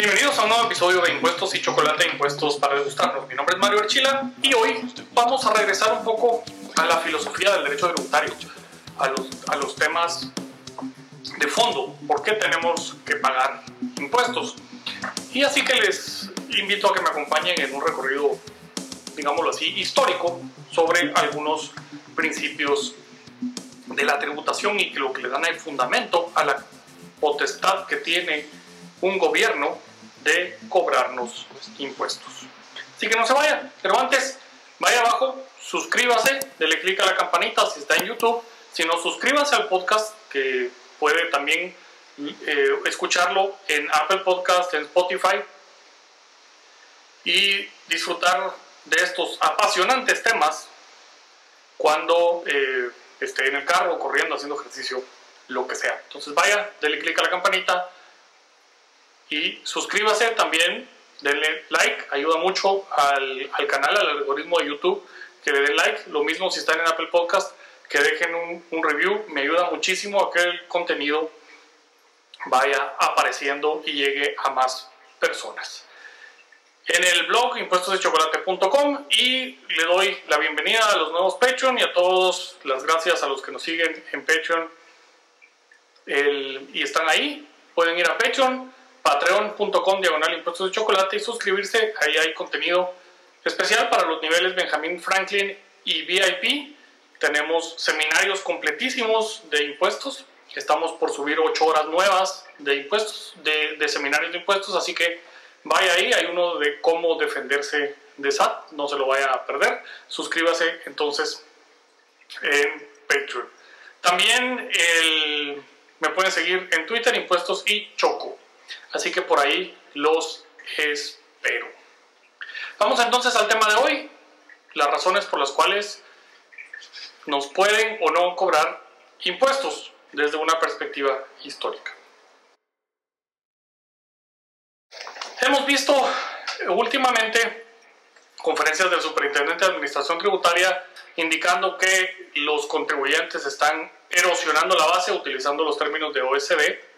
Bienvenidos a un nuevo episodio de Impuestos y Chocolate Impuestos para degustarnos. Mi nombre es Mario Archila y hoy vamos a regresar un poco a la filosofía del derecho tributario, a los, a los temas de fondo, por qué tenemos que pagar impuestos. Y así que les invito a que me acompañen en un recorrido, digámoslo así, histórico sobre algunos principios de la tributación y que lo que le dan el fundamento a la potestad que tiene un gobierno de cobrarnos impuestos. Así que no se vaya, pero antes vaya abajo, suscríbase, dele clic a la campanita si está en YouTube, si no suscríbase al podcast que puede también eh, escucharlo en Apple Podcast, en Spotify y disfrutar de estos apasionantes temas cuando eh, esté en el carro, corriendo, haciendo ejercicio, lo que sea. Entonces vaya, dele clic a la campanita y suscríbase también, denle like, ayuda mucho al, al, canal, al algoritmo de YouTube, que le den like. Lo mismo si están en Apple Podcast, que dejen un, review, me ayuda muchísimo a que el contenido vaya apareciendo y llegue a más personas en el blog impuestosdechocolate.com y le doy la bienvenida a los nuevos Patreon y a todos las gracias a los que nos siguen en Patreon y están ahí. Pueden ir a Patreon, patreon.com diagonal impuestos de chocolate y suscribirse. Ahí hay contenido especial para los niveles Benjamin Franklin y VIP. Tenemos seminarios completísimos de impuestos. Estamos por subir 8 horas nuevas de impuestos, de, seminarios de impuestos, así que Vaya ahí, hay uno de cómo defenderse de SAT, no se lo vaya a perder. Suscríbase entonces en Patreon. También me pueden seguir en Twitter, Impuestos y Choco. Así que por ahí los espero. Vamos entonces al tema de hoy, las razones por las cuales nos pueden o no cobrar impuestos desde una perspectiva histórica. Hemos visto últimamente conferencias del superintendente de Administración Tributaria indicando que los contribuyentes están erosionando la base utilizando los términos de OSB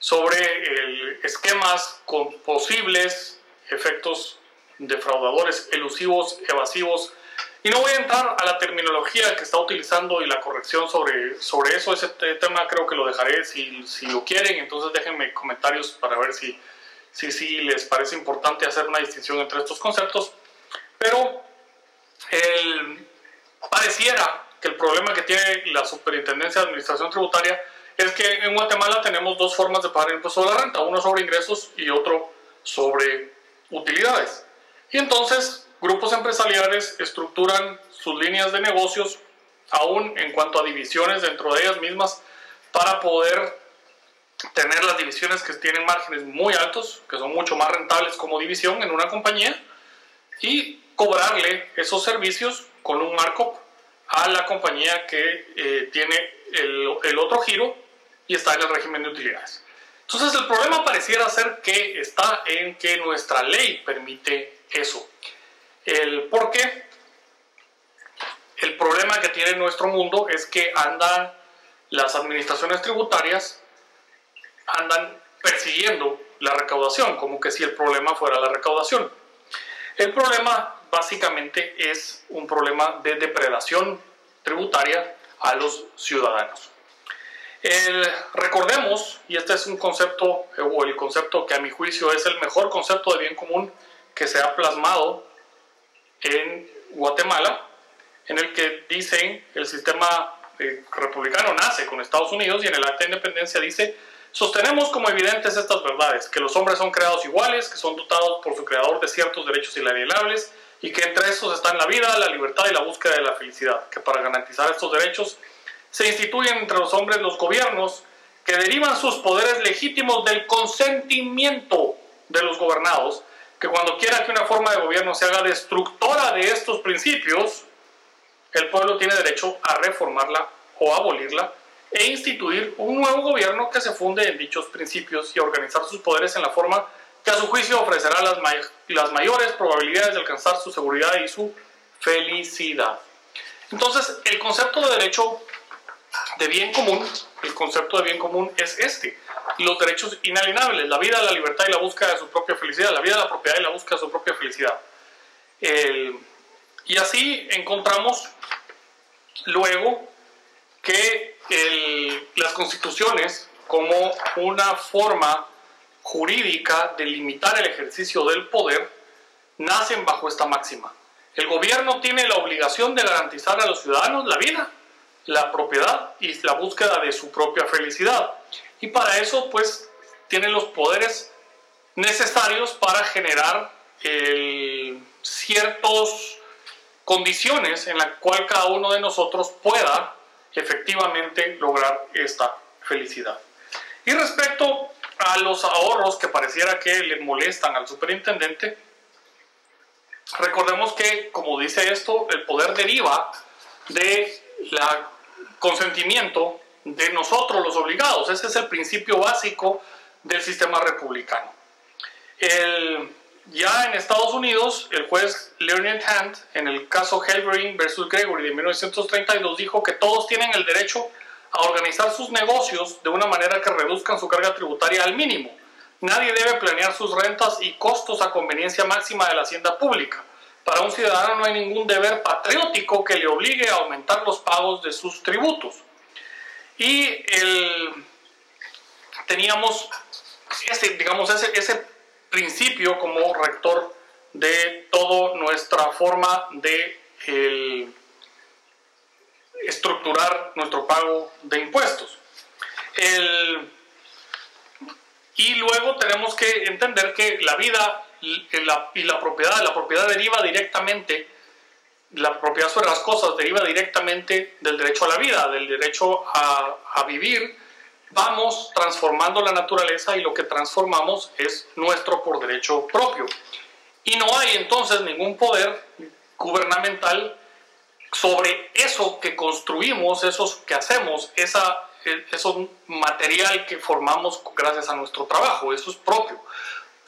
sobre esquemas con posibles efectos defraudadores, elusivos, evasivos. Y no voy a entrar a la terminología que está utilizando y la corrección sobre, sobre eso. Ese tema creo que lo dejaré si, si lo quieren. Entonces déjenme comentarios para ver si, si sí les parece importante hacer una distinción entre estos conceptos, pero el, pareciera que el problema que tiene la Superintendencia de Administración Tributaria es que en Guatemala tenemos dos formas de pagar impuesto a la renta, uno sobre ingresos y otro sobre utilidades. Y entonces grupos empresariales estructuran sus líneas de negocios aún en cuanto a divisiones dentro de ellas mismas para poder tener las divisiones que tienen márgenes muy altos, que son mucho más rentables como división en una compañía, y cobrarle esos servicios con un markup a la compañía que eh, tiene el, el, otro giro y está en el régimen de utilidades. Entonces el problema pareciera ser que está en que nuestra ley permite eso. El por qué. El problema que tiene nuestro mundo es que andan las administraciones tributarias andan persiguiendo la recaudación, como que si el problema fuera la recaudación. El problema básicamente es un problema de depredación tributaria a los ciudadanos. Recordemos, y este es un concepto, o el concepto que a mi juicio es el mejor concepto de bien común que se ha plasmado en Guatemala, en el que dicen el sistema eh, republicano nace con Estados Unidos y en el acta de independencia dice Sostenemos como evidentes estas verdades, que los hombres son creados iguales, que son dotados por su creador de ciertos derechos inalienables y que entre estos están la vida, la libertad y la búsqueda de la felicidad, que para garantizar estos derechos se instituyen entre los hombres los gobiernos que derivan sus poderes legítimos del consentimiento de los gobernados, que cuando quiera que una forma de gobierno se haga destructora de estos principios, el pueblo tiene derecho a reformarla o abolirla e instituir un nuevo gobierno que se funde en dichos principios y organizar sus poderes en la forma que a su juicio ofrecerá las, las mayores probabilidades de alcanzar su seguridad y su felicidad. Entonces, el concepto de derecho de bien común el concepto de bien común es este. Los derechos inalienables, la vida, la libertad y la búsqueda de su propia felicidad, la vida, la propiedad y la búsqueda de su propia felicidad. y así encontramos luego que las constituciones como una forma jurídica de limitar el ejercicio del poder nacen bajo esta máxima. El gobierno tiene la obligación de garantizar a los ciudadanos la vida, la propiedad y la búsqueda de su propia felicidad. Y para eso, pues, tiene los poderes necesarios para generar ciertas condiciones en las cuales cada uno de nosotros pueda efectivamente lograr esta felicidad. Y respecto a los ahorros que pareciera que le molestan al superintendente, recordemos que, como dice esto, el poder deriva de la consentimiento de nosotros los obligados. Ese es el principio básico del sistema republicano. ya en Estados Unidos, el juez Leonard Hand, en el caso Helbring versus Gregory de 1932, dijo que todos tienen el derecho a organizar sus negocios de una manera que reduzcan su carga tributaria al mínimo. Nadie debe planear sus rentas y costos a conveniencia máxima de la hacienda pública. Para un ciudadano no hay ningún deber patriótico que le obligue a aumentar los pagos de sus tributos. Y teníamos ese, digamos, ese, ese principio como rector de toda nuestra forma de estructurar nuestro pago de impuestos. y luego tenemos que entender que la vida y la propiedad, la propiedad deriva directamente, la propiedad sobre las cosas deriva directamente del derecho a la vida, del derecho a, a vivir. Vamos transformando la naturaleza y lo que transformamos es nuestro por derecho propio. Y no hay entonces ningún poder gubernamental sobre eso que construimos, esos que hacemos, esa, eso material que formamos gracias a nuestro trabajo, eso es propio.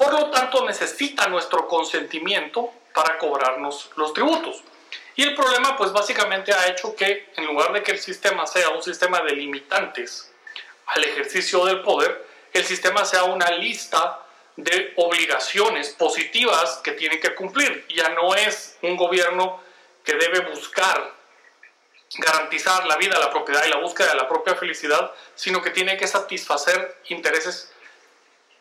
Por lo tanto, necesita nuestro consentimiento para cobrarnos los tributos. Y el problema, pues básicamente ha hecho que en lugar de que el sistema sea un sistema de limitantes al ejercicio del poder, el sistema sea una lista de obligaciones positivas que tiene que cumplir. Ya no es un gobierno que debe buscar garantizar la vida, la propiedad y la búsqueda de la propia felicidad, sino que tiene que satisfacer intereses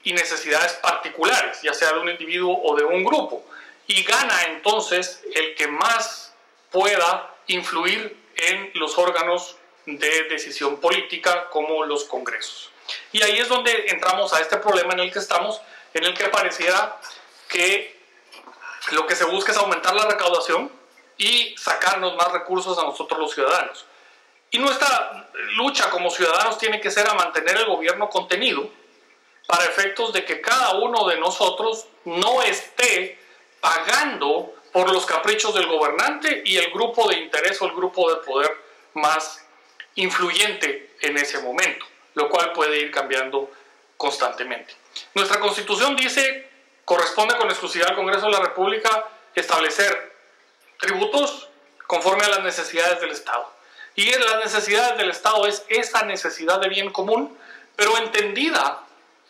y necesidades particulares, ya sea de un individuo o de un grupo. Y gana entonces el que más pueda influir en los órganos de decisión política como los congresos. Y ahí es donde entramos a este problema en el que estamos, en el que pareciera que lo que se busca es aumentar la recaudación y sacarnos más recursos a nosotros los ciudadanos. Y nuestra lucha como ciudadanos tiene que ser a mantener el gobierno contenido para efectos de que cada uno de nosotros no esté pagando por los caprichos del gobernante y el grupo de interés o el grupo de poder más influyente en ese momento, lo cual puede ir cambiando constantemente. Nuestra constitución dice, corresponde con exclusividad al Congreso de la República establecer tributos conforme a las necesidades del Estado. Y las necesidades del Estado es esa necesidad de bien común, pero entendida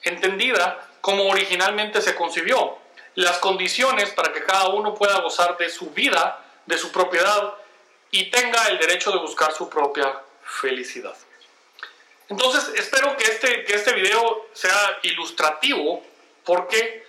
entendida como originalmente se concibió. Las condiciones para que cada uno pueda gozar de su vida, de su propiedad y tenga el derecho de buscar su propia felicidad. Entonces, espero que este, que este video sea ilustrativo porque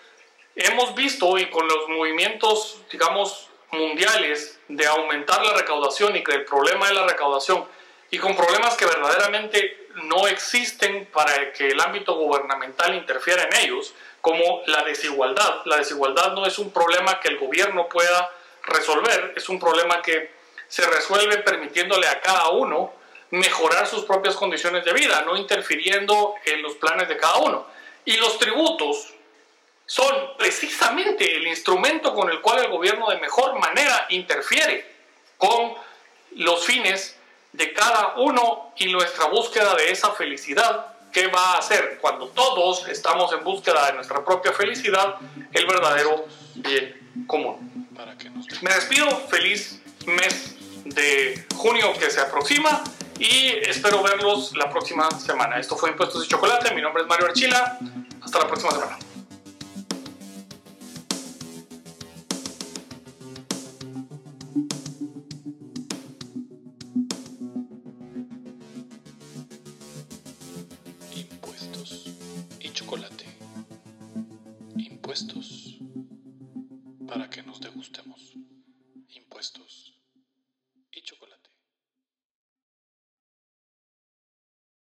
hemos visto y con los movimientos, digamos, mundiales de aumentar la recaudación y que el problema de la recaudación y con problemas que verdaderamente no existen para que el ámbito gubernamental interfiera en ellos, como la desigualdad. La desigualdad no es un problema que el gobierno pueda resolver, es un problema que se resuelve permitiéndole a cada uno mejorar sus propias condiciones de vida, no interfiriendo en los planes de cada uno. Y los tributos son precisamente el instrumento con el cual el gobierno de mejor manera interfiere con los fines de cada uno y nuestra búsqueda de esa felicidad ¿qué va a hacer cuando todos estamos en búsqueda de nuestra propia felicidad, el verdadero bien común. Me despido, feliz mes de junio que se aproxima y espero verlos la próxima semana. Esto fue Impuestos y Chocolate, mi nombre es Mario Archila, hasta la próxima semana. Chocolate. Impuestos para que nos degustemos.